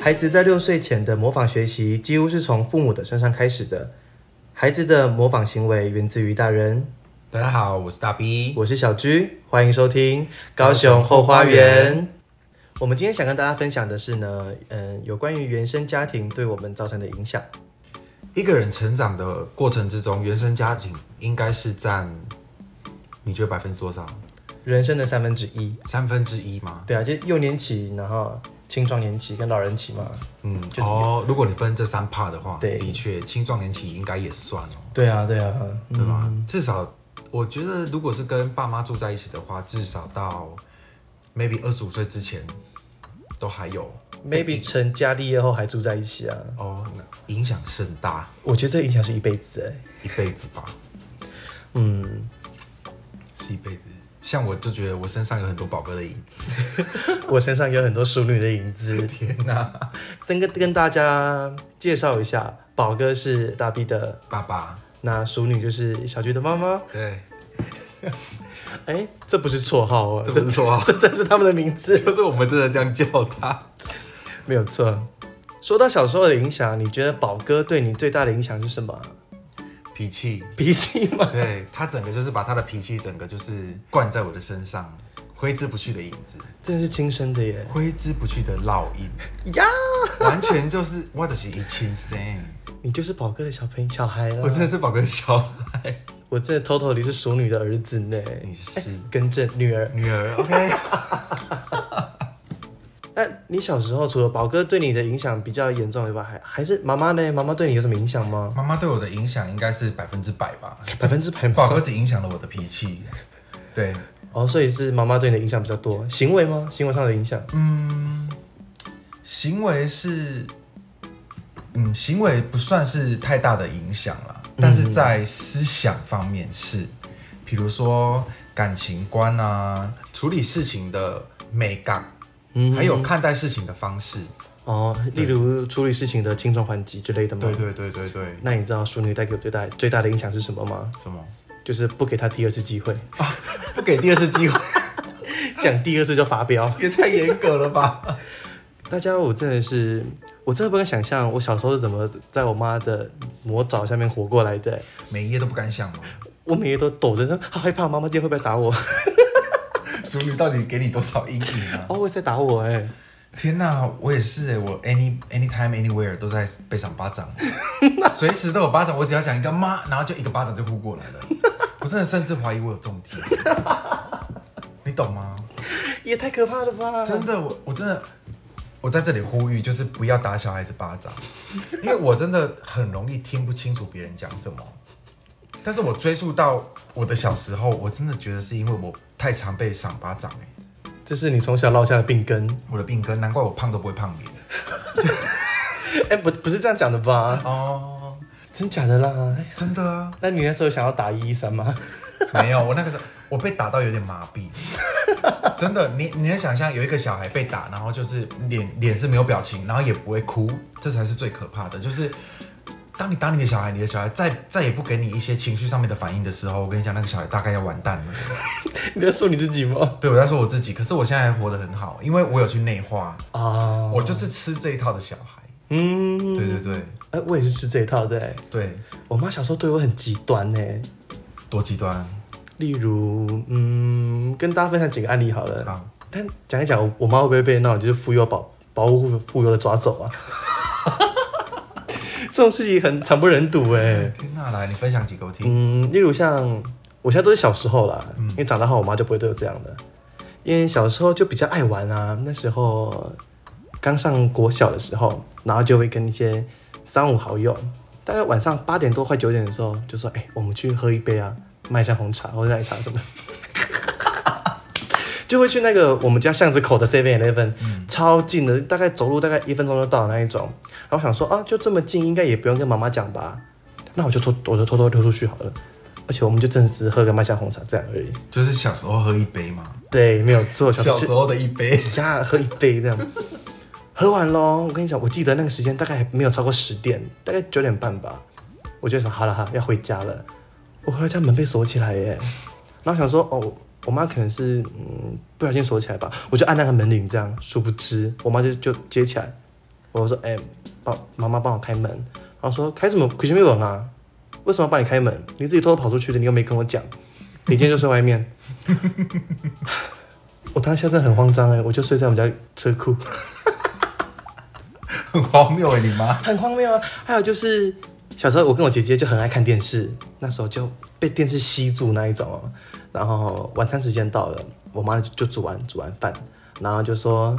孩子在六岁前的模仿学习，几乎是从父母的身上开始的。孩子的模仿行为源自于大人。大家好，我是大 B，我是小居，欢迎收听高雄后花园。我们今天想跟大家分享的是呢，嗯，有关于原生家庭对我们造成的影响。一个人成长的过程之中，原生家庭应该是占，你觉得百分之多少？人生的三分之一。三分之一吗？对啊，就幼年期，然后青壮年期跟老人期嘛。嗯，就是哦，如果你分这三 part 的话，对的确，青壮年期应该也算哦，对啊，对啊，对吧？至少我觉得，如果是跟爸妈住在一起的话，至少到 maybe 二十五岁之前都还有 maybe 成家立业后还住在一起啊。哦，那影响甚大，我觉得这影响是一辈子哎。一辈子吧，嗯，是一辈子。像我就觉得我身上有很多宝哥的影子，我身上有很多淑女的影子。天哪！跟跟跟大家介绍一下，宝哥是大 B 的，爸爸，那淑女就是小菊的妈妈。对，哎，这不是绰号哦，这不是绰号这真是他们的名字，就是我们真的这样叫他。没有错。说到小时候的影响，你觉得宝哥对你最大的影响是什么？脾气，脾气嘛？对他整个就是把他的脾气整个就是灌在我的身上，挥之不去的影子，真的是亲生的耶！挥之不去的烙印，呀，完全就是我的是一亲生，你就是宝哥的小朋友小孩了。我真的是宝哥的小孩，我真的偷偷你是淑女的儿子呢。你是更正，女儿。女儿，OK。那你小时候除了宝哥对你的影响比较严重以外，还还是妈妈呢？妈妈对你有什么影响吗？妈妈对我的影响应该是百分之百吧，百分之百吗？宝哥只影响了我的脾气，对，哦，所以是妈妈对你的影响比较多，行为吗？行为上的影响？嗯，行为是，嗯，行为不算是太大的影响啦，但是在思想方面是，比如说感情观啊，处理事情的美感，嗯还有看待事情的方式。哦，例如处理事情的轻重缓急之类的吗？对。对对对对，那你知道淑女带给我最大最大的影响是什么吗？什么？就是不给他第二次机会，不给第二次机会，讲第二次就发飙。也太严格了吧？大家，我真的是，我真的不敢想象我小时候是怎么在我妈的魔爪下面活过来的。每一页都不敢想吗？我每夜都抖着，好害怕妈妈今天会不会打我？淑女到底给你多少阴影啊？哦，我在打我哎、天呐，我也是哎，我 any anytime anywhere 都在被赏巴掌，随时都有巴掌。我只要讲一个妈，然后就一个巴掌就呼过来了。我真的甚至怀疑我有中天，你懂吗？也太可怕了吧！真的，我我真的，我在这里呼吁，就是不要打小孩子巴掌，因为我真的很容易听不清楚别人讲什么。但是我追溯到我的小时候，我真的觉得是因为我太常被赏巴掌哎、这是你从小落下的病根。我的病根，难怪我胖都不会胖脸。哎、不不是这样讲的吧？哦，真假的啦？哎真的啊。那你那时候想要打一一三吗？没有，我那个时候我被打到有点麻痹，真的，你你能想象有一个小孩被打，然后就是脸脸是没有表情，然后也不会哭，这才是最可怕的。就是当你打你的小孩，你的小孩再再也不给你一些情绪上面的反应的时候，我跟你讲，那个小孩大概要完蛋了。你在说你自己吗？对，我在说我自己，可是我现在还活得很好，因为我有去内化，啊，我就是吃这一套的小孩。嗯，对对对哎、我也是吃这一套的、哎对，我妈小时候对我很极端呢、多极端例如，嗯，跟大家分享几个案例好了。啊！但讲一讲，我我妈会不会被那种就是妇幼保保护妇幼的抓走啊？这种事情很惨不忍睹哎、天哪，来你分享几个我听。嗯，例如像我现在都是小时候啦，因为长大后我妈就不会对我这样的。因为小时候就比较爱玩啊，那时候刚上国小的时候，然后就会跟一些三五好友，大概晚上八点多快九点的时候，就说：“哎、我们去喝一杯啊，卖一下红茶或者奶茶什么。”就会去那个我们家巷子口的 Seven Eleven，、超近的，大概走路大概一分钟就到的那一种。然后想说啊，就这么近，应该也不用跟妈妈讲吧？那我就偷，我就偷偷溜出去好了。而且我们就真的只是喝个麦香红茶这样而已。就是小时候喝一杯嘛，对，没有错，小时候的一杯。呀，喝一杯这样。喝完喽，我跟你讲，我记得那个时间大概还没有超过十点，大概九点半吧。我就想好了哈，要回家了。我回到家门被锁起来耶，然后想说哦，我妈可能是嗯不小心锁起来吧，我就按那个门铃这样，殊不知我妈就就接起来，我说，哎、帮妈妈帮我开门。然后说开什么开什么门啊？为什么要帮你开门？你自己偷偷跑出去的，你又没跟我讲。你今天就睡外面。我当下真的很慌张哎，我就睡在我们家车库，很荒谬哎，你妈。很荒谬啊。还有就是小时候我跟我姐姐就很爱看电视，那时候就被电视吸住那一种哦。然后晚餐时间到了，我妈就就煮完煮完饭，然后就说：“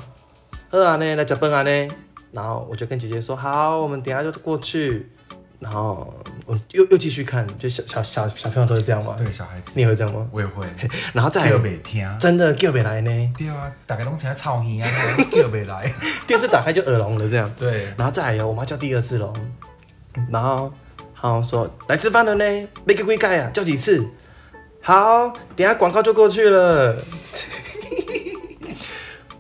喝啊呢，来吃饭啊呢。”然后我就跟姐姐说：“好，我们等下就过去。”然后我又又继续看，就小小小小朋友都是这样嘛？对，小孩子你也会这样吗？我也会，然后再叫来袂听。真的叫不来呢，对啊，大家拢成操耳啊，叫袂来。电视打开就耳聋了这样。对，然后再来有我妈叫第二次喽，然后好说来吃饭了呢，没给龟盖啊，叫几次？好，等下广告就过去了。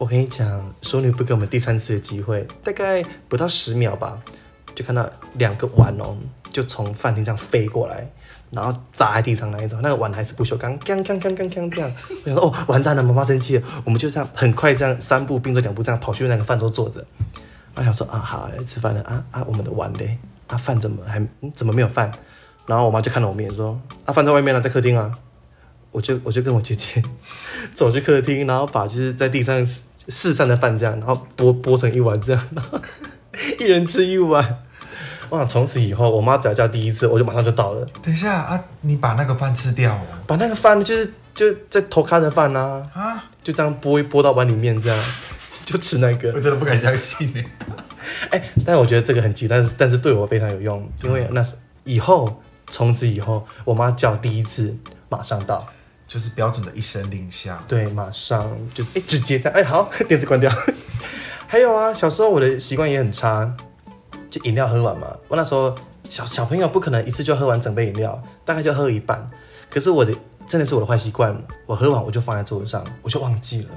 我跟你讲，淑女不给我们第三次的机会，大概不到十秒吧，就看到两个碗哦，就从饭厅这样飞过来，然后砸在地上那一种，那个碗还是不锈钢，锵锵锵锵锵这样。我想说哦，完蛋了，妈妈生气了，我们就这样很快这样三步并作两步这样跑去那个饭桌坐着。然后想说啊，好来吃饭了啊啊，我们的碗嘞，啊饭怎么还、怎么没有饭？然后我妈就看到我面说啊饭在外面了，在客厅啊。我就我就跟我姐姐走去客厅，然后把就是在地上四四散的饭这样，然后剥剥成一碗这样，然 后一人吃一碗。我想从此以后，我妈只要叫第一次，我就马上就到了，等一下啊，你把那个饭吃掉哦。把那个饭就是就在头咖的饭啊，啊，就这样剥一剥到碗里面这样，就吃那个我。真的不敢相信你。哎、但是我觉得这个很急，但是但是对我非常有用，因为那是以后从此以后，我妈叫第一次马上到，就是标准的一声令下。对，马上就是哎、直接这样，哎、好，电视关掉。还有啊，小时候我的习惯也很差，就饮料喝完嘛，我那时候小小朋友不可能一次就喝完整杯饮料，大概就喝一半。可是我的真的是我的坏习惯，我喝完我就放在桌子上，我就忘记了。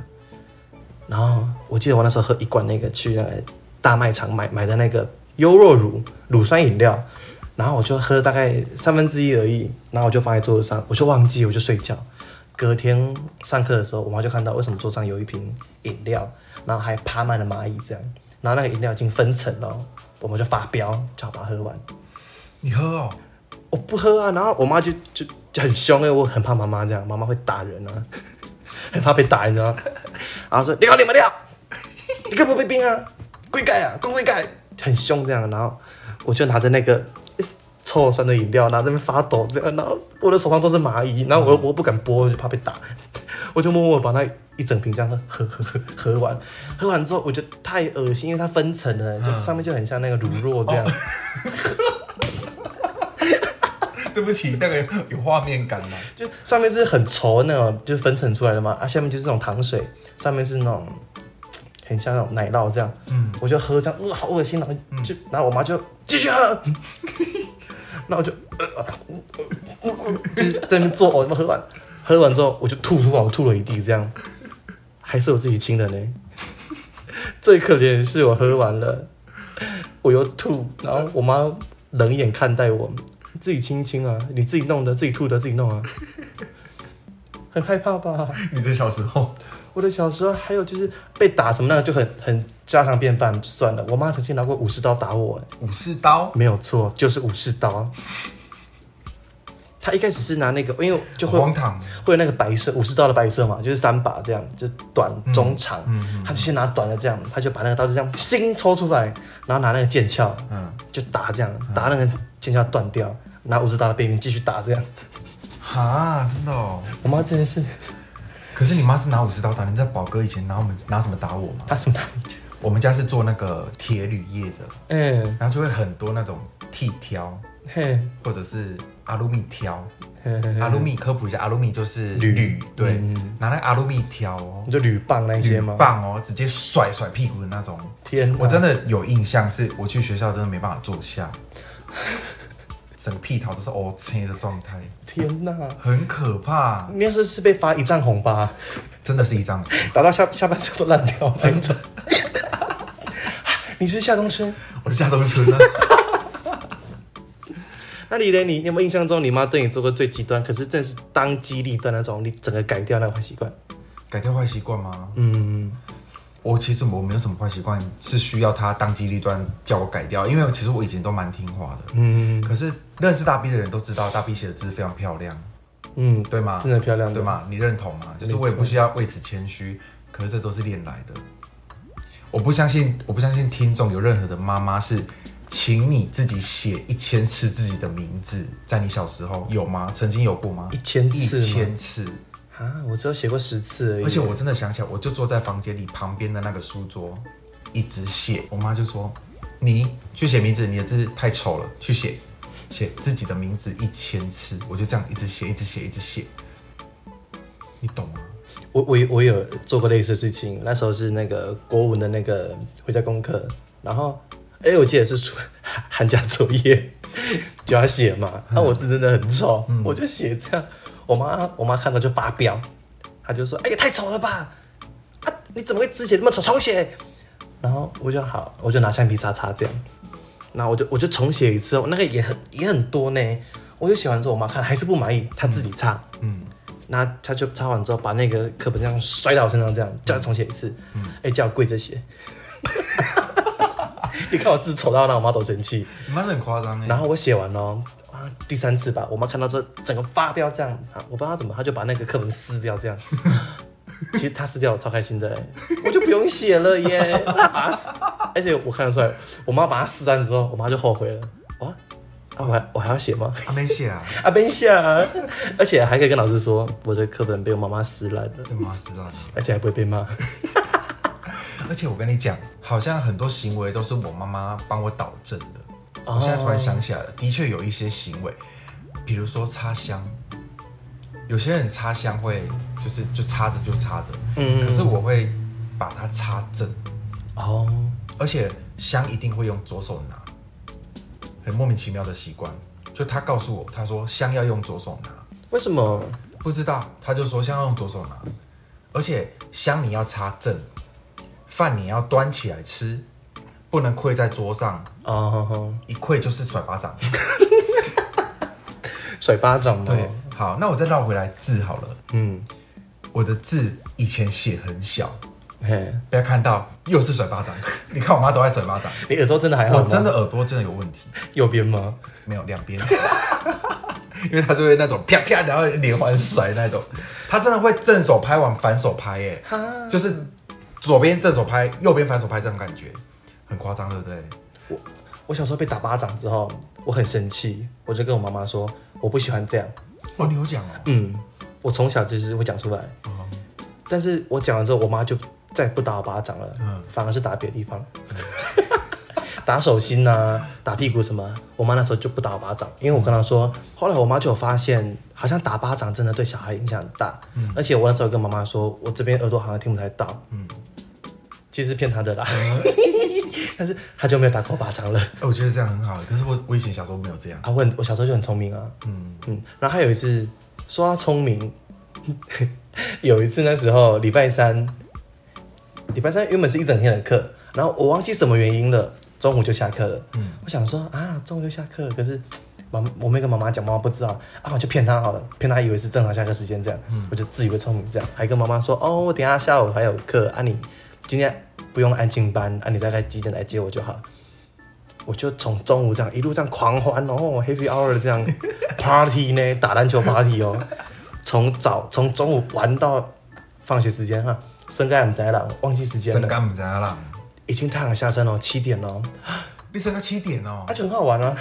然后我记得我那时候喝一罐那个去那个大卖场买买的那个优若乳乳酸饮料，然后我就喝大概三分之一而已，然后我就放在桌子上，我就忘记，我就睡觉。隔天上课的时候，我妈就看到为什么桌上有一瓶饮料，然后还爬满了蚂蚁这样，然后那个饮料已经分层了，我们就发飙，叫我把它喝完。你喝哦，我不喝啊，然后我妈就就就很凶，因为我很怕妈妈这样，妈妈会打人啊，很怕被打，你知道吗？然后说你好你们料，你干嘛被冰啊？龟盖啊，公龟盖，很凶这样，然后我就拿着那个诶臭酸的饮料，拿着那边发抖这样，然后我的手上都是蚂蚁，然后我又我不敢拨，我就怕被打，我就默默把那一整瓶这样喝喝喝喝喝完，喝完之后我觉得太恶心，因为它分层了，就嗯。上面就很像那个乳酪这样。对不起，那个有画面感嘛。就上面是很稠的那种，就是分层出来的嘛，啊，下面就是那种糖水，上面是那种很像那种奶酪这样，嗯，我就喝这样，呃，好恶心，然后就，然后我妈就继续喝，然后我就，呃，就是在那边做呕，喝完，喝完之后我就吐出来，我吐了一地这样，还是我自己亲的呢，最可怜的是我喝完了，我又吐，然后我妈冷眼看待我，自己亲亲啊，你自己弄的，自己吐的，自己弄啊，很害怕吧？你的小时候，我的小时候还有就是被打什么那个就很很家常便饭，就算了。我妈曾经拿过武士刀打我，武士刀，没有错，就是武士刀。他一开始是拿那个，因为就会荒唐。会有那个白色武士刀的白色嘛，就是三把这样，就短、中、长。嗯她就先拿短的这样，他就把那个刀子这样心抽出来，然后拿那个剑鞘嗯，就打这样，打那个剑鞘断掉，拿武士刀的背面继续打这样。哈，真的哦。我妈真的是可是你妈是拿武士刀打，你在宝哥以前拿我们拿什么打我吗？打什么打你？我们家是做那个铁铝业的，嗯，然后就会很多那种剃挑，嘿，或者是阿鲁米挑。嘿嘿嘿阿鲁米科普一下，阿鲁米就是铝铝，对，嗯拿那个阿鲁米挑哦你，就铝棒那些铝吗？棒哦，直接甩甩屁股的那种。天，我真的有印象，是我去学校真的没办法坐下，整个屁桃都是 O C 的状态，天哪！很可怕，你要是是被发一丈红吧？真的是一张。打到下下半身都烂掉真的。你是夏冬春？我是夏冬春啊，那你呢？你你有没有印象中你妈对你做过最极端，可是真的是当机立断那种，你整个改掉那个坏习惯？改掉坏习惯吗？嗯，我其实我没有什么坏习惯，是需要他当机立断叫我改掉，因为其实我以前都蛮听话的。嗯可是认识大 B 的人都知道，大 B 写的字非常漂亮，嗯，对吗？真的漂亮，对？吗？你认同吗？就是我也不需要为此谦虚，可是这都是练来的。我不相信，我不相信听众有任何的妈妈是请你自己写一千次自己的名字，在你小时候有吗？曾经有过吗？一千一次一千次，啊，我只有写过十次而已。而且我真的想起来，我就坐在房间里旁边的那个书桌，一直写。我妈就说：“你去写名字，你的字太丑了，去写写自己的名字一千次。”我就这样一直写，一直写，一直写。你懂吗？我我我有做过类似的事情，那时候是那个国文的那个回家功课，然后哎、我记得是暑寒假作业 就要写嘛，那、我字真的很丑，我就写这样，我妈我妈看到就发飙，她就说：“哎呀，太丑了吧！啊，你怎么会字写那么丑？重写！”然后我就好，我就拿橡皮擦擦这样，然后我就我就重写一次，那个也很也很多呢，我就写完之后，我妈看还是不满意，她自己擦，嗯，那她就擦完之后，把那个课本这样摔到我身上，这样叫他重写一次。哎、叫我跪着写。你看我字丑到让我妈都生气。你妈是很夸张的。然后我写完了，啊，第三次吧，我妈看到之后整个发飙，这样啊，我不知道她怎么，她就把那个课本撕掉，这样。其实她撕掉，我超开心的、欸，我就不用写了耶。她把它撕，而且我看得出来，我妈把它撕烂之后，我妈就后悔了。哇，啊，我还我还要写吗？啊，没写啊，啊，没写啊，而且还可以跟老师说，我的课本被我妈妈撕烂了，被妈撕烂了。而且还不会被骂。而且我跟你讲，好像很多行为都是我妈妈帮我导正的。哦我现在突然想起来了，的确有一些行为，比如说插香，有些人插香会就是就插着就插着，嗯。可是我会把它插正，哦，而且香一定会用左手拿，很莫名其妙的习惯。就他告诉我，他说香要用左手拿，为什么？不知道，他就说香要用左手拿，而且香你要插正，饭你要端起来吃，不能跪在桌上，哦一跪就是甩巴掌。甩巴掌吗？对，好，那我再绕回来字好了。嗯，我的字以前写很小，嘿，不要看到又是甩巴掌。你看我妈都在甩巴掌，你耳朵真的还好吗？我真的耳朵真的有问题，右边吗？没有两边，因为他就会那种啪啪，然后连环甩那种，他真的会正手拍往反手拍，耶，哈，就是左边正手拍，右边反手拍这种感觉，很夸张，对不对？我我小时候被打巴掌之后，我很生气，我就跟我妈妈说，我不喜欢这样。哦，你有讲哦，嗯，我从小就是会讲出来，哦。但是我讲完之后，我妈就再也不打我巴掌了，嗯。反而是打别的地方，打手心呐、打屁股什么。我妈那时候就不打我巴掌，因为我跟她说，后来我妈就有发现，好像打巴掌真的对小孩影响很大，而且我那时候跟妈妈说，我这边耳朵好像听不太到，嗯。其实是骗她的啦，但是他就没有打过巴掌了。哎我觉得这样很好，可是我我以前小时候没有这样，啊，我很我小时候就很聪明啊，嗯，嗯，然后还有一次说他聪明，有一次那时候礼拜三，礼拜三原本是一整天的课，然后我忘记什么原因了，中午就下课了。嗯我想说啊，中午就下课，可是妈我没跟妈妈讲，妈妈不知道啊，我就骗她好了，骗她以为是正常下课时间这样，我就自以为聪明这样，还跟妈妈说哦，我等一下下午还有课啊，你今天不用安静班啊，你大概几点来接我就好。我就从中午这样一路这样狂欢哦，Happy Hour 这样 party 呢，打篮球 party 哦，从早从中午玩到放学时间哈，生该唔知啦，忘记时间了，身干不知道啦，已经太阳下山了，七点了，你升到七点哦。啊，就很好玩啊。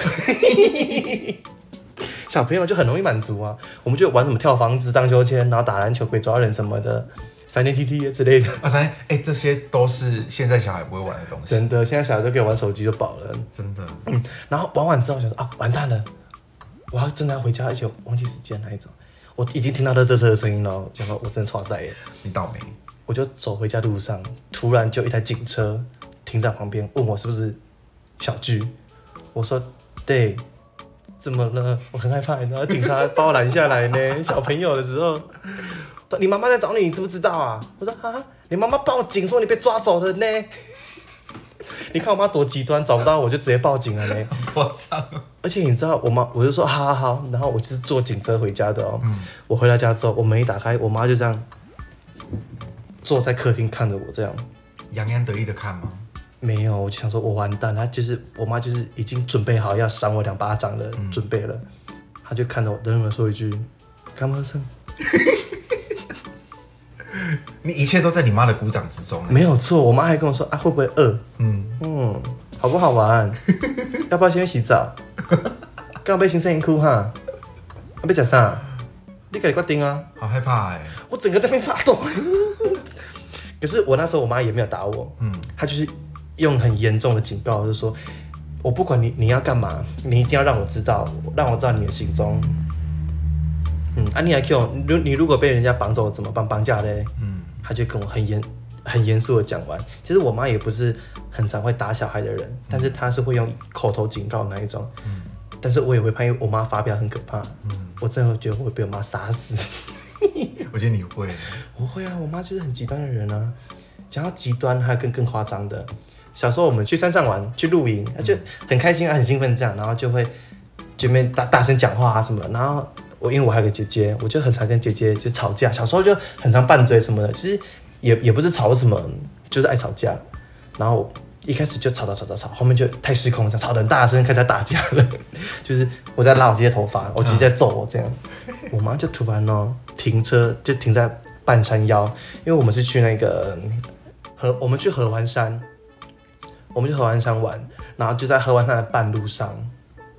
小朋友就很容易满足啊，我们就玩什么跳房子、荡秋千，然后打篮球、鬼抓人什么的，三年 T T 之类的。啊三哎，这些都是现在小孩不会玩的东西，真的，现在小孩都可以玩手机就饱了。真的，嗯然后玩完之后想说啊，完蛋了，我要真的要回家，而且忘记时间那一种。我已经听到热车车的声音了，讲到我真的超赛耶。你倒霉，我就走回家路上，突然就一台警车停在旁边，问我是不是小巨。我说对，怎么了？我很害怕，你知道，警察把我拦下来呢。小朋友的时候，你妈妈在找你，你知不知道啊？我说啊，你妈妈报警说你被抓走了呢。你看我妈多极端，找不到我就直接报警了呢。我操，而且你知道，我妈我就说好好好，然后我就是坐警车回家的哦。我回到家之后，我门一打开，我妈就这样坐在客厅看着我这样。洋洋得意的看吗？没有，我就想说我完蛋，她就是我妈就是已经准备好要扇我两巴掌的准备了，她就看着我冷冷的说一句：“干嘛生？” 你一切都在你妈的鼓掌之中。没有错，我妈还跟我说啊，会不会饿？嗯，嗯，好不好玩？要不要先去洗澡？刚被新声音哭哈，要被讲啥？你赶紧决定啊！好害怕哎、我整个在那边发抖。可是我那时候我妈也没有打我，嗯，她就是用很严重的警告，就是说我不管你你要干嘛，你一定要让我知道，让我知道你的行踪。嗯，啊，你还 Q，如你如果被人家绑走怎么办？绑架嘞？嗯，他就跟我很严很严肃的讲完。其实我妈也不是很常会打小孩的人，但是她是会用口头警告那一种。嗯但是我也会怕，因为我妈发飙很可怕。嗯我真的觉得我会被我妈杀死。我觉得你会。我会啊，我妈就是很极端的人啊。讲到极端，还有更更夸张的。小时候我们去山上玩，去露营，她就很开心啊，很兴奋这样，然后就会前面大大声讲话啊什么。然后我因为我还有个姐姐，我就很常跟姐姐就吵架。小时候就很常拌嘴什么的，其实也也不是吵什么，就是爱吵架。然后一开始就吵吵吵吵吵，后面就太失控，这样吵得很大声，开始在打架了。就是我在拉我姐姐头发，我姐姐在揍我这样。我妈就突然哦停车，就停在半山腰，因为我们是去那个合，我们去合欢山，我们去合欢山玩，然后就在合欢山的半路上，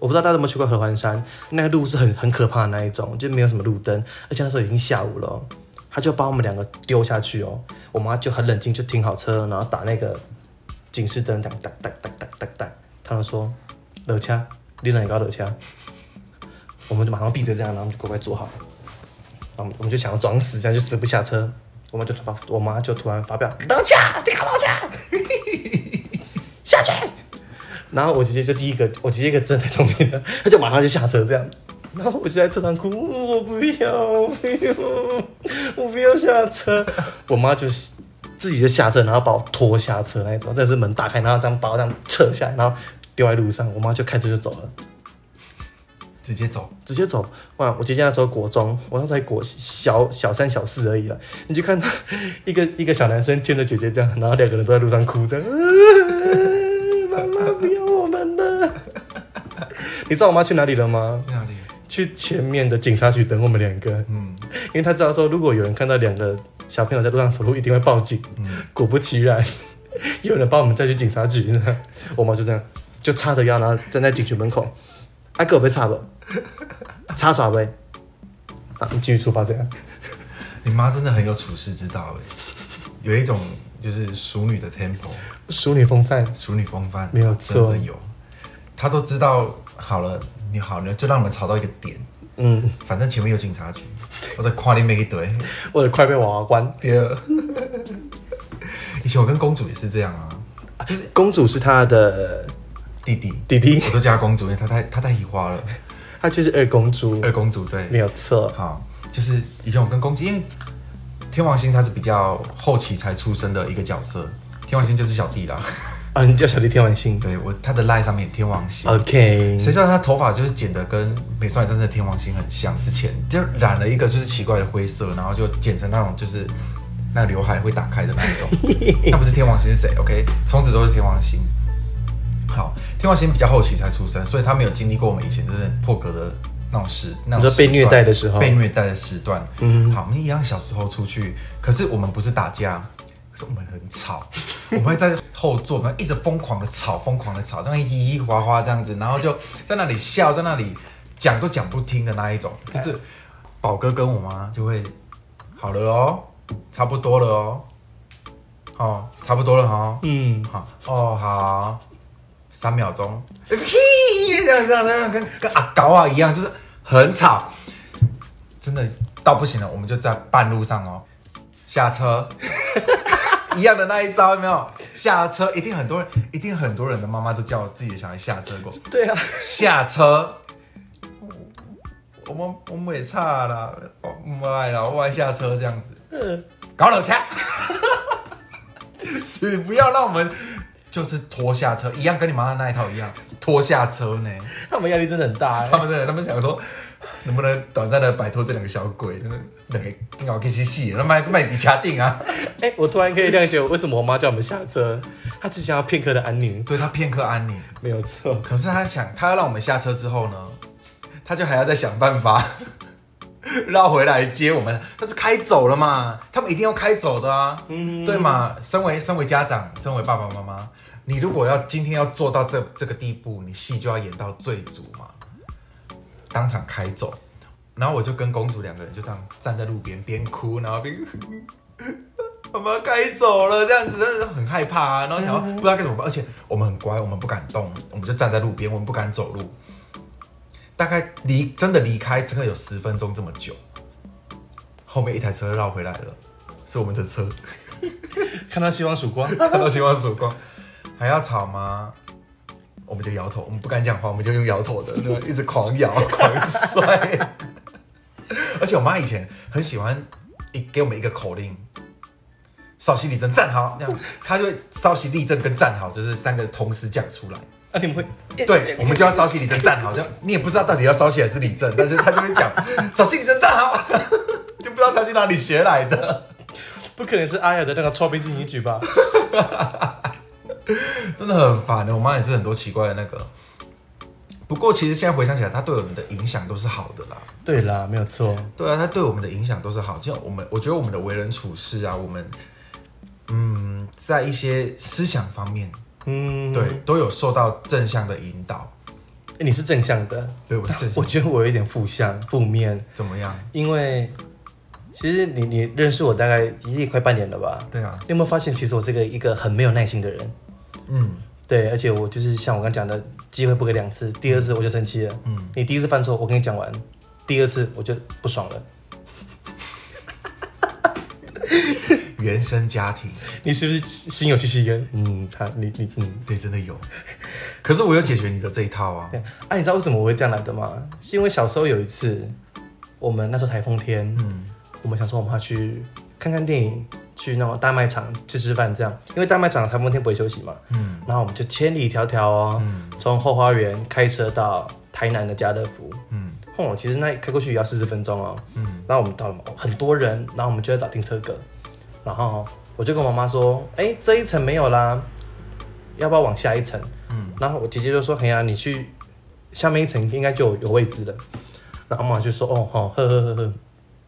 我不知道大家有没有去过合欢山，那个路是很很可怕的那一种，就没有什么路灯，而且那时候已经下午了，他就把我们两个丢下去哦，我妈就很冷静，就停好车，然后打那个警示灯，哒哒哒哒哒哒哒，他们说热车，你哪搞热车？我们就马上闭嘴，这样，然后就乖乖坐好。然后我们我们就想要装死，这样就死不下车。我妈就发，我妈就突然发飙，冷车，你搞冷车，下去。然后我姐姐就第一个，我姐姐一个真的太聪明了，她就马上就下车这样。然后我就在车上哭，我不要，我不要，我不要下车。我妈就是自己就下车，然后把我拖下车那一种，这是门打开，然后这样把我这样扯下来，然后丢在路上。我妈就开车就走了。直接走。直接走。哇！我姐姐那时候国中，我那时候才国小小三小四而已了。你就看到 一个一个小男生牵着姐姐这样，然后两个人都在路上哭着，你知道我妈去哪里了吗？去哪里？去前面的警察局等我们两个，嗯因为她知道说，如果有人看到两个小朋友在路上走路，一定会报警。嗯，果不其然，有人把我们带去警察局呢。我妈就这样，就叉着腰，然后站在警局门口。啊，给我被插不？插耍呗。啊，你继续出发这样。你妈真的很有处世之道哎，有一种就是淑女的 tempo，淑女风范，淑女风范，没有错真的有。她都知道好了，你好了，就让我们吵到一个点，嗯，反正前面有警察局，我在夸你每一堆。我的快被娃娃关。第二，以前我跟公主也是这样啊，就是公主是她的弟弟，弟弟，我都叫她公主，因为她太她太喜花了。她就是二公主，二公主对，没有错。好，就是以前我跟公主，因为天王星他是比较后期才出生的一个角色，天王星就是小弟啦。啊，你叫小弟天王星。对我他的 line 上面天王星，OK，谁知道他头发就是剪的跟《美少女战士》的天王星很像，之前就染了一个就是奇怪的灰色，然后就剪成那种就是那个刘海会打开的那一种，那不是天王星是谁？OK，从此都是天王星。好，天王星比较后期才出生，所以他没有经历过我们以前就是破格的那种时，那种被虐待的时候。被虐待的时段。嗯好，我们一样小时候出去，可是我们不是打架，可是我们很吵，我们会在后座，然后一直疯狂的吵，疯狂的吵，这样嘻嘻哗哗这样子，然后就在那里笑，在那里讲都讲不听的那一种。可是宝哥跟我妈就会好了哦，差不多了哦，哦，差不多了哈、嗯，好哦，好，三秒钟，就是嘿，这样这样这样，跟跟阿高啊一样，就是很吵，真的到不行了，我们就在半路上哦，下车，一样的那一招有没有？下车一定很多人，一定很多人的妈妈都叫自己的小孩下车过，对啊，下车。我们我们也差啦，我不爱啦，我爱下车这样子。嗯，搞冷枪，是不要让我们就是拖下车，一样跟你妈妈那一套一样，拖下车呢。他们压力真的很大哎、他们真的，他们想说 能不能短暂的摆脱这两个小鬼，真的两个更好可以去戏，那卖卖底掐定啊。哎、我突然可以谅解为什么我妈叫我们下车，她只想要片刻的安宁，对她片刻安宁，没有错。可是她想，她要让我们下车之后呢，她就还要再想办法 绕回来接我们。但是开走了嘛，他们一定要开走的啊，嗯，对嘛？身为身为家长，身为爸爸妈妈，你如果要今天要做到这这个地步，你戏就要演到最足嘛，当场开走。然后我就跟公主两个人就这样站在路边边哭，然后边 妈妈开走了，这样子真的很害怕啊。然后想要不知道该怎么办，而且我们很乖，我们不敢动，我们就站在路边，我们不敢走路。大概离真的离开，真的有十分钟这么久。后面一台车绕回来了，是我们的车。看到希望曙光，看到希望曙光，还要吵吗？我们就摇头，我们不敢讲话，我们就用摇头的，对吧？一直狂摇狂摔。而且我妈以前很喜欢一给我们一个口令，稍息立正站好，这样她就会稍息立正跟站好，就是三个同时讲出来。啊，你们会对，我们就要稍息立正站好，这样你也不知道到底要稍息还是立正，但是她就会讲稍息立正站好，就不知道她去哪里学来的。不可能是阿雅的那个超兵进行曲吧？真的很烦的。我妈也是很多奇怪的那个。不过其实现在回想起来，她对我们的影响都是好的啦。对啦，没有错。对啊，她对我们的影响都是好。就我们，我觉得我们的为人处事啊，我们嗯，在一些思想方面，嗯，对，都有受到正向的引导。欸你是正向的，对我是正向 我，觉得我有一点负向、负面，怎么样？因为其实你你认识我大概也快半年了吧？对啊，你有没有发现，其实我这个一个很没有耐心的人？嗯对，而且我就是像我刚讲的，机会不给两次，第二次我就生气了。嗯，你第一次犯错，我跟你讲完，第二次我就不爽了。原生家庭，你是不是心有戚戚焉？嗯，他你你嗯，对，真的有。可是我有解决你的这一套啊。对。啊，你知道为什么我会这样来的吗？是因为小时候有一次，我们那时候台风天，嗯我们想说我们要去看看电影，去那种大卖场吃吃饭，这样，因为大卖场台风天不会休息嘛。嗯然后我们就千里迢迢哦，嗯从后花园开车到台南的家乐福。嗯哦，其实那开过去也要四十分钟哦。嗯然后我们到了嘛，很多人，然后我们就在找停车格，然后我就跟我妈说，哎，这一层没有啦，要不要往下一层？嗯然后我姐姐就说，哎呀，你去下面一层应该就有有位置了。然后妈妈就说，哦，好，呵呵呵呵，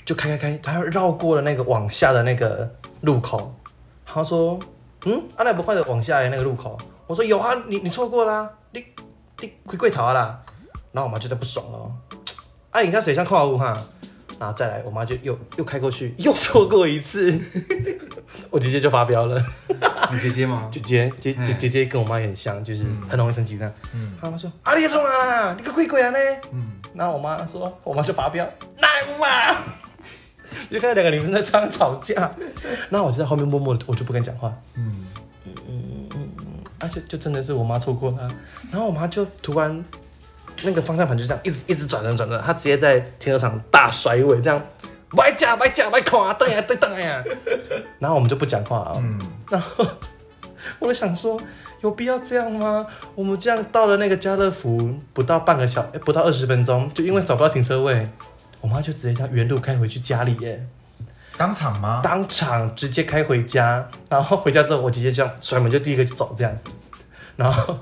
就开开开，他绕过了那个往下的那个路口。他说，嗯，阿奶不换的往下的那个路口。我说有啊，你你错过啦，你你回柜头啦。然后我妈就在不爽了哦，啊，你看谁像跨物哈？然后再来，我妈就又又开过去，又错过一次，我姐姐就发飙了。你姐姐吗？姐姐姐姐嗯姐姐跟我妈也很像，就是很容易生气这样。嗯她妈说：“啊，你冲啊啦，你个鬼鬼啊呢？”嗯然后我妈说，我妈就发飙，难嘛，就看到两个女生在唱吵架，然后我就在后面默默的，我就不敢讲话。嗯啊，就就真的是我妈错过了。啊，然后我妈就突然那个方向盘就这样一直一直转转转转，她直接在停车场大甩尾，这样，买驾买驾买看啊，等呀等等呀，然后我们就不讲话啊，嗯。然后我就想说，有必要这样吗？我们这样到了那个家乐福，不到半个小，诶不到二十分钟，就因为找不到停车位，我妈就直接叫原路开回去家里耶，当场吗？当场直接开回家。然后回家之后，我姐姐这样甩门就第一个就走这样，然后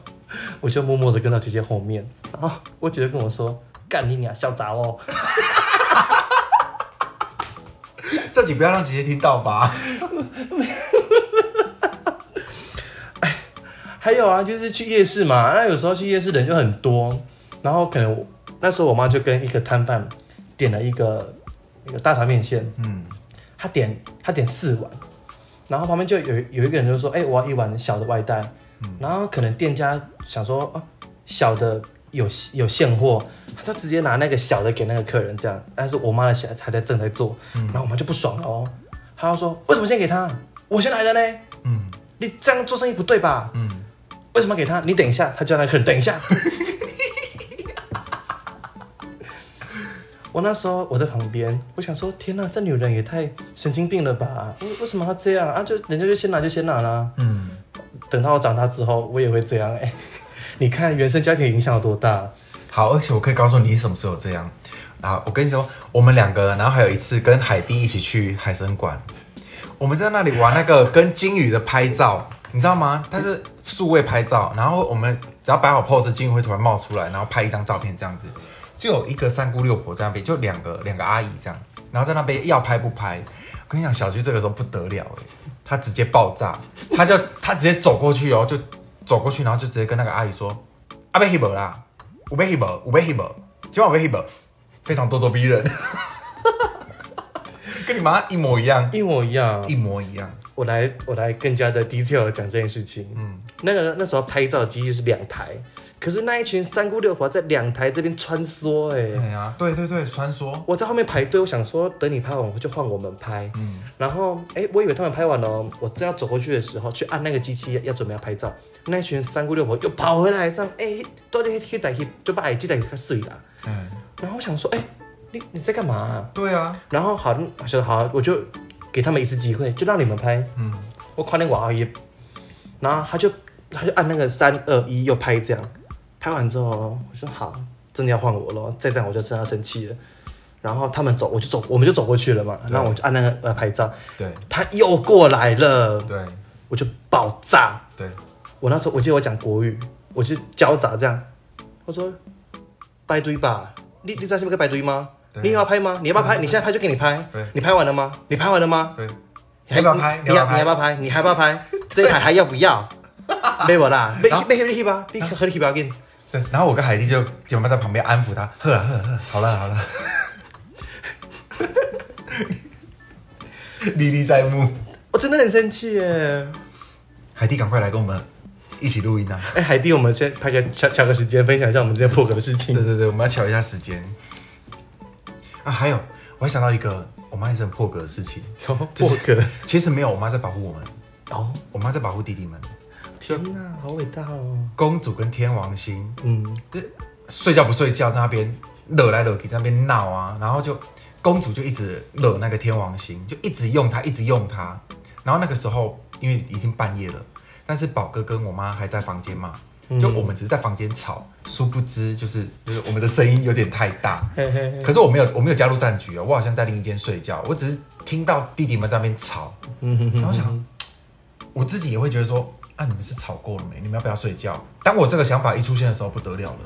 我就默默的跟到姐姐后面，然后我姐姐跟我说：“干你娘，小杂哦。”这集不要让姐姐听到吧。还有啊，就是去夜市嘛，那有时候去夜市人就很多，然后可能那时候我妈就跟一个摊贩点了一个一个大肠面线，嗯。他点他点四碗，然后旁边就有有一个人就说，哎、我要一碗小的外带，然后可能店家想说，啊，小的有有现货，他就直接拿那个小的给那个客人这样，但是我妈的小还在正在做，然后我妈就不爽了哦，她就说，为什么先给他？我先来的呢？嗯。你这样做生意不对吧？嗯，为什么要给他？你等一下，他叫那个客人等一下。我那时候我在旁边，我想说，天哪，这女人也太神经病了吧？为为什么要这样啊？就人家就先拿就先拿啦。嗯等到我长大之后，我也会这样哎、你看原生家庭影响有多大？好，而且我可以告诉你什么时候这样。啊，我跟你说，我们两个，然后还有一次跟海蒂一起去海参馆，我们在那里玩那个跟金鱼的拍照，你知道吗？它是数位拍照，然后我们只要摆好 pose，金鱼会突然冒出来，然后拍一张照片这样子。就有一个三姑六婆在那边，就两个两个阿姨这样，然后在那边要拍不拍？我跟你讲，小菊这个时候不得了哎，她直接爆炸，她就 她直接走过去哦，就走过去，然后就直接跟那个阿姨说：“阿贝黑伯啦，五贝黑伯，五贝黑伯，今晚五贝黑伯，非常咄咄逼人，跟你妈一模一样，一模一样一。模一样。我来，我来更加的 detail 讲这件事情。嗯，那个那时候拍照的机器是两台，可是那一群三姑六婆在两台这边穿梭、哎、对呀、对对对，穿梭，我在后面排队，我想说等你拍完，我就换我们拍。嗯，然后哎、我以为他们拍完了哦，我正要走过去的时候，去按那个机器要准备要拍照，那一群三姑六婆又跑回来，这样哎，到底去台去就把耳机带给他碎了。嗯，然后我想说，哎、你你在干嘛啊、对啊，然后好，我说好，我就给他们一次机会，就让你们拍。嗯，我快点往一，然后他就他就按那个三二一又拍这样，拍完之后我说好，真的要换我了，再这样我就真的要生气了。然后他们走，我就走，我们就走过去了嘛。对然后我就按那个呃拍照，对他又过来了，对我就爆炸。对，我那时候我记得我讲国语，我就交杂这样，我说排队吧，你你知道是不是排队吗？对你要拍吗？你要不要拍？你现在拍就给你拍。你拍完了吗？你拍完了吗？你要不要拍你要你要不要拍？你还不要拍？这一台还要不要？没我啦，没没你去吧，你和你去吧，给你。对，然后我跟海蒂就姐妹在旁边安抚他，呵了呵了呵，好了好了，历历在目。我真的很生气耶！海蒂，赶快来跟我们一起录音啊！哎，海蒂，我们先拍个抢抢个时间，分享一下我们这些破格的事对情。对对对，我们要瞧一下时间啊。还有，我还想到一个我妈也是很破格的事情，哦破格其实没有，我妈在保护我们，哦，我妈在保护弟弟们。天哪，好伟大哦！公主跟天王星嗯，睡觉不睡觉，在那边惹来惹去，在那边闹啊，然后就公主就一直惹那个天王星，就一直用它，一直用它。然后那个时候因为已经半夜了，但是宝哥跟我妈还在房间嘛，就我们只是在房间吵，殊不知就是就是我们的声音有点太大。可是我没有我没有加入战局哦，我好像在另一间睡觉，我只是听到弟弟们在那边吵，然后想，我自己也会觉得说，啊，你们是吵过了没？你们要不要睡觉？当我这个想法一出现的时候，不得了了，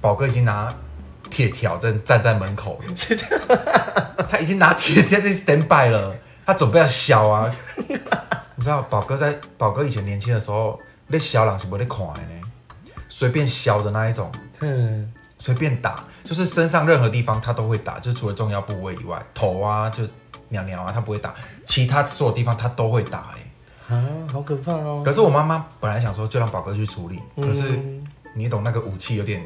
宝哥已经拿铁条站站在门口了，他已经拿铁条在 stand by 了，他准备要削啊。你知道，宝哥在宝哥以前年轻的时候，那削人是不会看的呢，随便削的那一种，嗯，随便打，就是身上任何地方他都会打，就除了重要部位以外，头啊，就鸟鸟啊，他不会打，其他所有地方他都会打、欸，啊，好可怕哦！可是我妈妈本来想说就让宝哥去处理，可是嗯你懂那个武器有点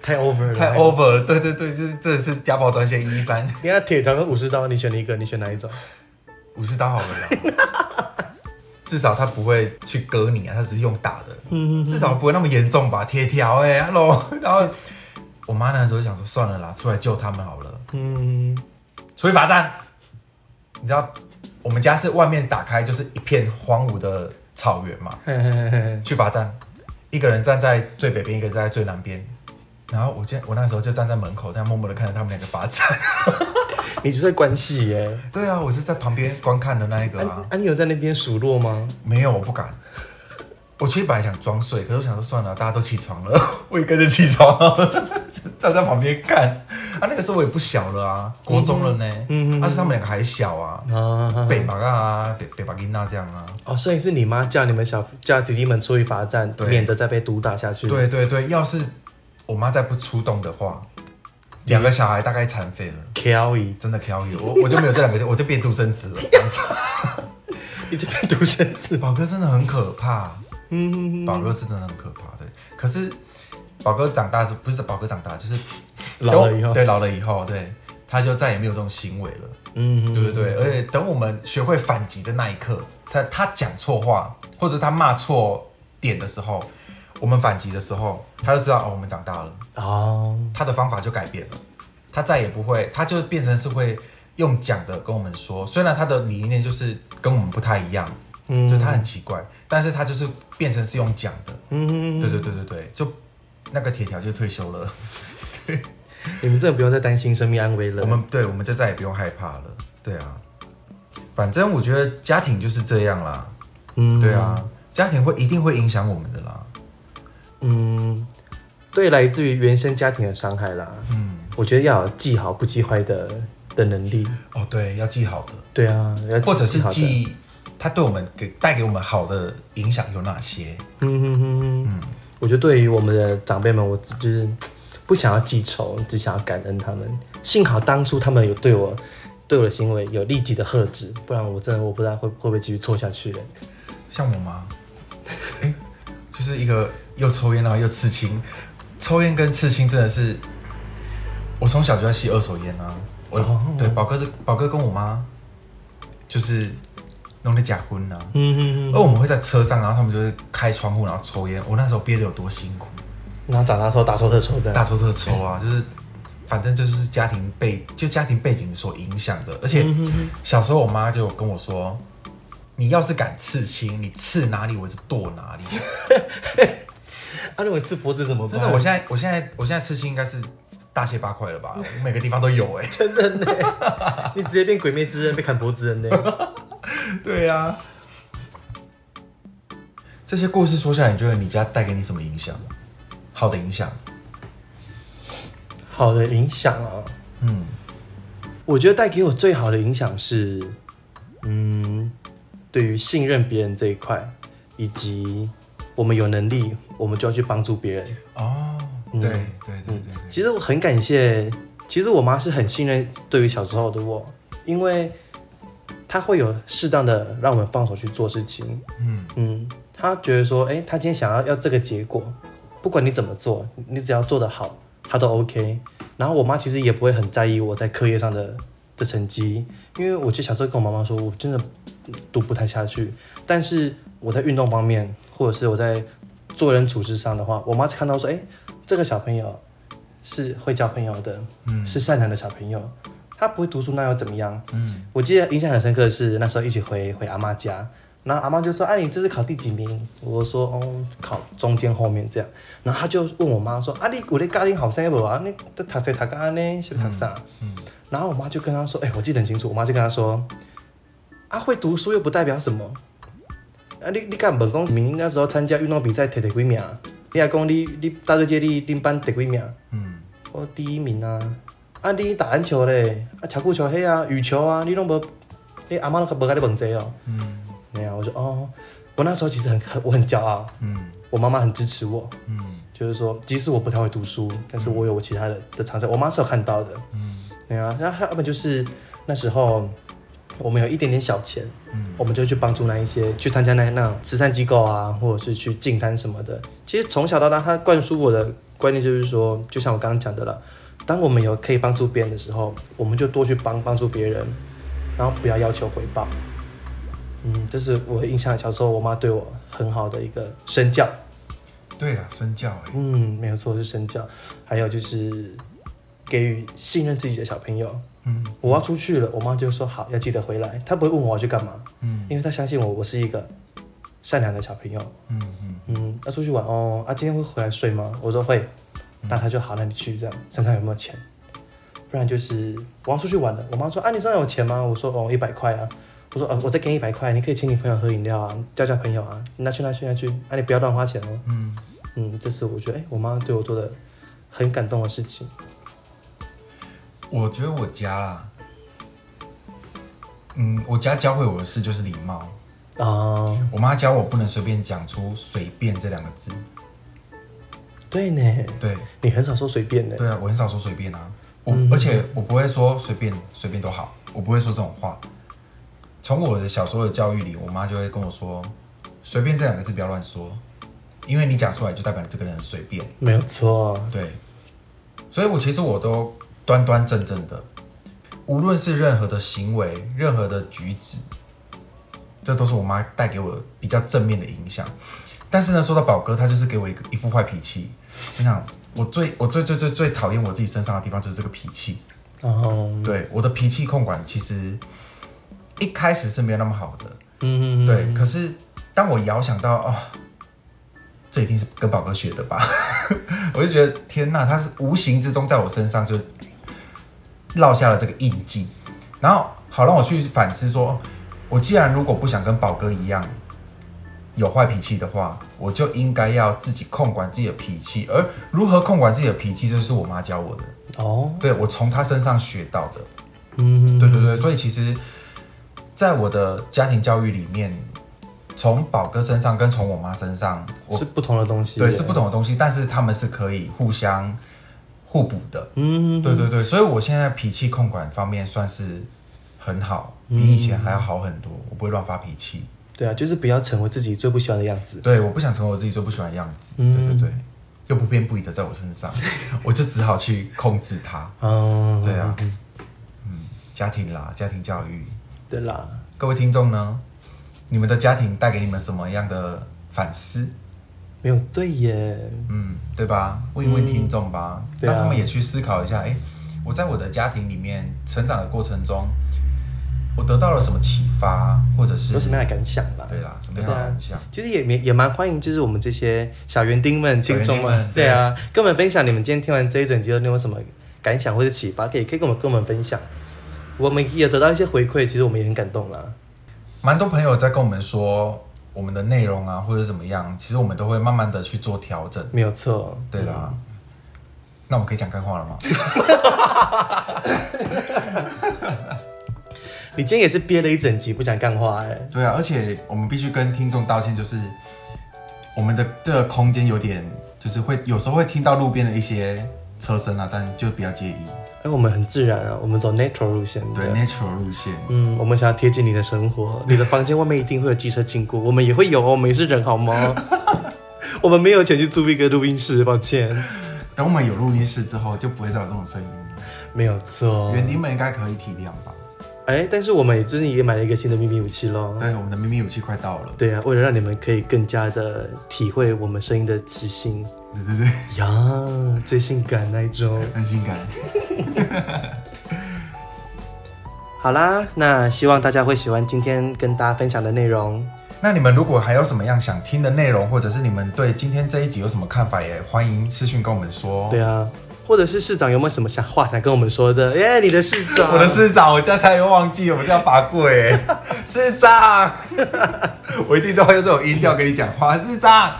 太 over 了，太 over 了，对对对，就是这是家暴专线一一三，你看铁条跟武士刀，你选一个，你选哪一种？武士刀好了啦，至少他不会去割你啊，他只是用打的，至少不会那么严重吧？铁条哎，hello，然后我妈那时候想说算了啦，出来救他们好了。嗯，出去罚站。你知道我们家是外面打开就是一片荒芜的草原嘛，嘿嘿嘿嘿去罚站，一个人站在最北边，一个人站在最南边。然后我见我那时候就站在门口，这样默默的看着他们两个罚站。你是在关系耶。对啊，我是在旁边观看的那一个啊。啊，你有在那边数落吗？没有，我不敢。我其实本来想装睡，可是我想说算了，大家都起床了，我也跟着起床了，站在旁边看。啊，那个时候我也不小了啊，国中了呢。嗯嗯但是他们两个还小啊，啊，北巴啊，北北巴金娜这样啊。哦，所以是你妈叫你们小叫弟弟们出去罚站，免得再被毒打下去。，对对对，要是我妈再不出动的话，两个小孩大概残废了，Kelly，真的挑有我我就没有这两个，我就变独生子了。你这边独生子，宝哥真的很可怕，嗯，宝哥是真的很可怕对。可是宝哥长大是不是宝哥长大，就是老了以后，对老了以后，对他就再也没有这种行为了，嗯，对不对？而且等我们学会反击的那一刻，他他讲错话或者他骂错点的时候，我们反击的时候，他就知道哦，我们长大了。哦，他的方法就改变了，他再也不会，他就变成是会用讲的跟我们说，虽然他的理念就是跟我们不太一样，嗯就他很奇怪，但是他就是变成是用讲的，嗯，对对对对对，就那个铁条就退休了，对你们真的不用再担心生命安危了。我们对我们就再也不用害怕了，对啊，反正我觉得家庭就是这样啦，嗯对，啊，家庭会一定会影响我们的啦，嗯，对，来自于原生家庭的伤害啦，嗯，我觉得要有记好不记坏的的能力。哦对，要记好的，对啊，要或者是。记他对我们给带给我们好的影响有哪些，嗯哼哼哼，嗯，我觉得对于我们的长辈们，我就是不想要记仇，只想要感恩他们。幸好当初他们有对我对我的行为有立即的喝止，不然我真的我不知道会会不会继续错下去了。像我妈，诶就是一个又抽烟然后又刺青，抽烟跟刺青真的是，我从小就在吸二手烟啊。我、哦对宝哥是宝哥跟我妈，就是弄的假婚啊。嗯嗯而我们会在车上，然后他们就会开窗户，然后抽烟。我那时候憋得有多辛苦，然后长大之后大抽特抽的，大抽特抽啊，就是反正就是家庭背就家庭背景所影响的。而且小时候我妈就跟我说，你要是敢刺青，你刺哪里我就剁哪里。啊，那我刺脖子怎么办？真的，我现在我现在我现在刺青应该是大卸八块了吧？我每个地方都有哎、真的呢，你直接变鬼灭之刃，被砍脖子人呢。对呀、这些故事说下来，你觉得你家带给你什么影响？好的影响？好的影响啊，嗯我觉得带给我最好的影响是，嗯，对于信任别人这一块，以及我们有能力，我们就要去帮助别人。哦，对对对对对，其实我很感谢，其实我妈是很信任对于小时候的我，因为她会有适当的让我们放手去做事情。嗯嗯，他觉得说，哎、他今天想要要这个结果，不管你怎么做，你只要做得好，他都 OK。然后我妈其实也不会很在意我在课业上的的成绩，因为我就小时候跟我妈妈说，我真的读不太下去，但是我在运动方面，或者是我在做人处事上的话，我妈看到说，哎、这个小朋友是会交朋友的，嗯是善良的小朋友，他不会读书那又怎么样？嗯我记得印象很深刻的是那时候一起回回阿妈家，然后阿妈就说：“啊，你这次考第几名？”我说：“哦，考中间后面这样。”然后他就问我妈说：“啊，你有咧家庭好生无啊？你都读册读到安尼是读啥？”嗯然后我妈就跟他说：“哎、我记得很清楚。”我妈就跟他说：“啊，会读书又不代表什么。啊，你你敢问讲，明那时候参加运动比赛摕第几名？你还讲你你大队接你恁班第几名？嗯我第一名啊！啊，你打篮球嘞？啊，巧固球嘿啊，羽球啊，你拢无，你阿妈都无甲你问这哦。嗯没有，我说哦，我那时候其实很很我很骄傲，嗯我妈妈很支持我，嗯就是说即使我不太会读书，但是我有我其他的的长才，我妈是有看到的。嗯对啊，然后要么就是那时候我们有一点点小钱，嗯我们就去帮助那一些去参加那那种慈善机构啊，或者是去净滩什么的。其实从小到大，他灌输我的观念就是说，就像我刚刚讲的了，当我们有可以帮助别人的时候，我们就多去帮帮助别人，然后不要要求回报。嗯，这是我印象小时候我妈对我很好的一个身教。对啊，身教哎、嗯，没有错，是身教。还有就是给予信任自己的小朋友。嗯我要出去了，我妈就说好，要记得回来。她不会问我要去干嘛，嗯因为她相信我，我是一个善良的小朋友。嗯嗯嗯，要出去玩哦，啊，今天会回来睡吗？我说会，那他就好，那你去这样，身上有没有钱？不然就是我要出去玩了，我妈说啊，你身上有钱吗？我说哦，一百块啊。我说呃，我再给你一百块，你可以请你朋友喝饮料啊，交交朋友啊，拿去拿去拿去，啊，你不要乱花钱哦。嗯，嗯，这是我觉得哎、我妈对我做的很感动的事情。我觉得我家啦，嗯，我家教会我的事就是礼貌。啊、我妈教我不能随便讲出“随便”这两个字。对呢，对你很少说随便呢。对啊，我很少说随便啊，我、嗯而且我不会说随便随便都好，我不会说这种话。从我的小时候的教育里，我妈就会跟我说，随便这两个字不要乱说，因为你讲出来就代表你这个人很随便。没有错，对，所以我其实我都端端正正的，无论是任何的行为、任何的举止，这都是我妈带给我比较正面的影响。但是呢，说到宝哥，他就是给我一个一副坏脾气。你想，我最我最最最最讨厌我自己身上的地方就是这个脾气。然后对，我的脾气控管其实一开始是没有那么好的，嗯，对。可是当我遥想到哦，这一定是跟宝哥学的吧，我就觉得天呐，他是无形之中在我身上就落下了这个印记，然后好让我去反思说，我既然如果不想跟宝哥一样有坏脾气的话，我就应该要自己控管自己的脾气，而如何控管自己的脾气，这是我妈教我的，哦，对我从她身上学到的。嗯，对对对，所以其实，在我的家庭教育里面，从宝哥身上跟从我妈身上，我是不同的东西，对是不同的东西，但是他们是可以互相互补的。嗯，对对对，所以我现在脾气控管方面算是很好，比以前还要好很多。我不会乱发脾气，对啊，就是不要成为自己最不喜欢的样子。对，我不想成为我自己最不喜欢的样子。嗯对对对，又不偏不倚的在我身上，我就只好去控制它。哦，对啊，嗯，家庭啦，家庭教育。对啦，各位听众呢，你们的家庭带给你们什么样的反思？没有对耶，嗯，对吧？问一问听众吧，让他们也去思考一下。哎，我在我的家庭里面成长的过程中，我得到了什么启发，或者是有什么样的感想吧？对啦，什么样的感想？其实也也也蛮欢迎，就是我们这些小园丁们、园听众们对啊，跟我们分享你们今天听完这一整集，你有什么感想或者启发，可以可以跟我们跟我们分享。我们也得到一些回馈，其实我们也很感动啦。蛮多朋友在跟我们说我们的内容啊，或者怎么样，其实我们都会慢慢的去做调整。没有错，对啦，那我们可以讲干话了吗？你今天也是憋了一整集不讲干话哎、对啊，而且我们必须跟听众道歉，就是我们的这个空间有点，就是会有时候会听到路边的一些车声啊，但就比较介意。哎，我们很自然啊，我们走 natural 路线，对 natural 路线，嗯，我们想要贴近你的生活，你的房间外面一定会有机车经过，我们也会有哦，我们也是人好吗？我们没有钱去租一个录音室，抱歉。等我们有录音室之后，就不会再有这种声音了。没有错。园丁们应该可以体谅吧？哎，但是我们也最近也买了一个新的秘密武器喽。对，我们的秘密武器快到了。对啊，为了让你们可以更加的体会我们声音的磁性对对对，呀，最性感那一种。很性感。好啦，那希望大家会喜欢今天跟大家分享的内容。那你们如果还有什么样想听的内容，或者是你们对今天这一集有什么看法，也欢迎私讯跟我们说。对啊，或者是市长有没有什么想话想跟我们说的？耶，你的市长，我的市长，我家才又忘记了，我是要罚跪。市长，我一定都会用这种音调跟你讲话。市长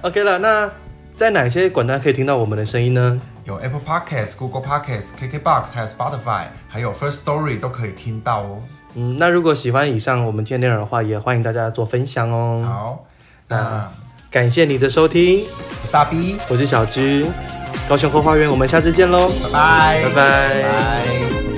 ，OK 了，那在哪些管道可以听到我们的声音呢？有 Apple Podcast、Google Podcast、KKBox 还有 Spotify，还有 First Story 都可以听到哦。嗯，那如果喜欢以上我们今天内容的话，也欢迎大家做分享哦。好，那感谢你的收听，我是大 B，我是小居，高雄后花园，我们下次见喽，拜拜，拜拜。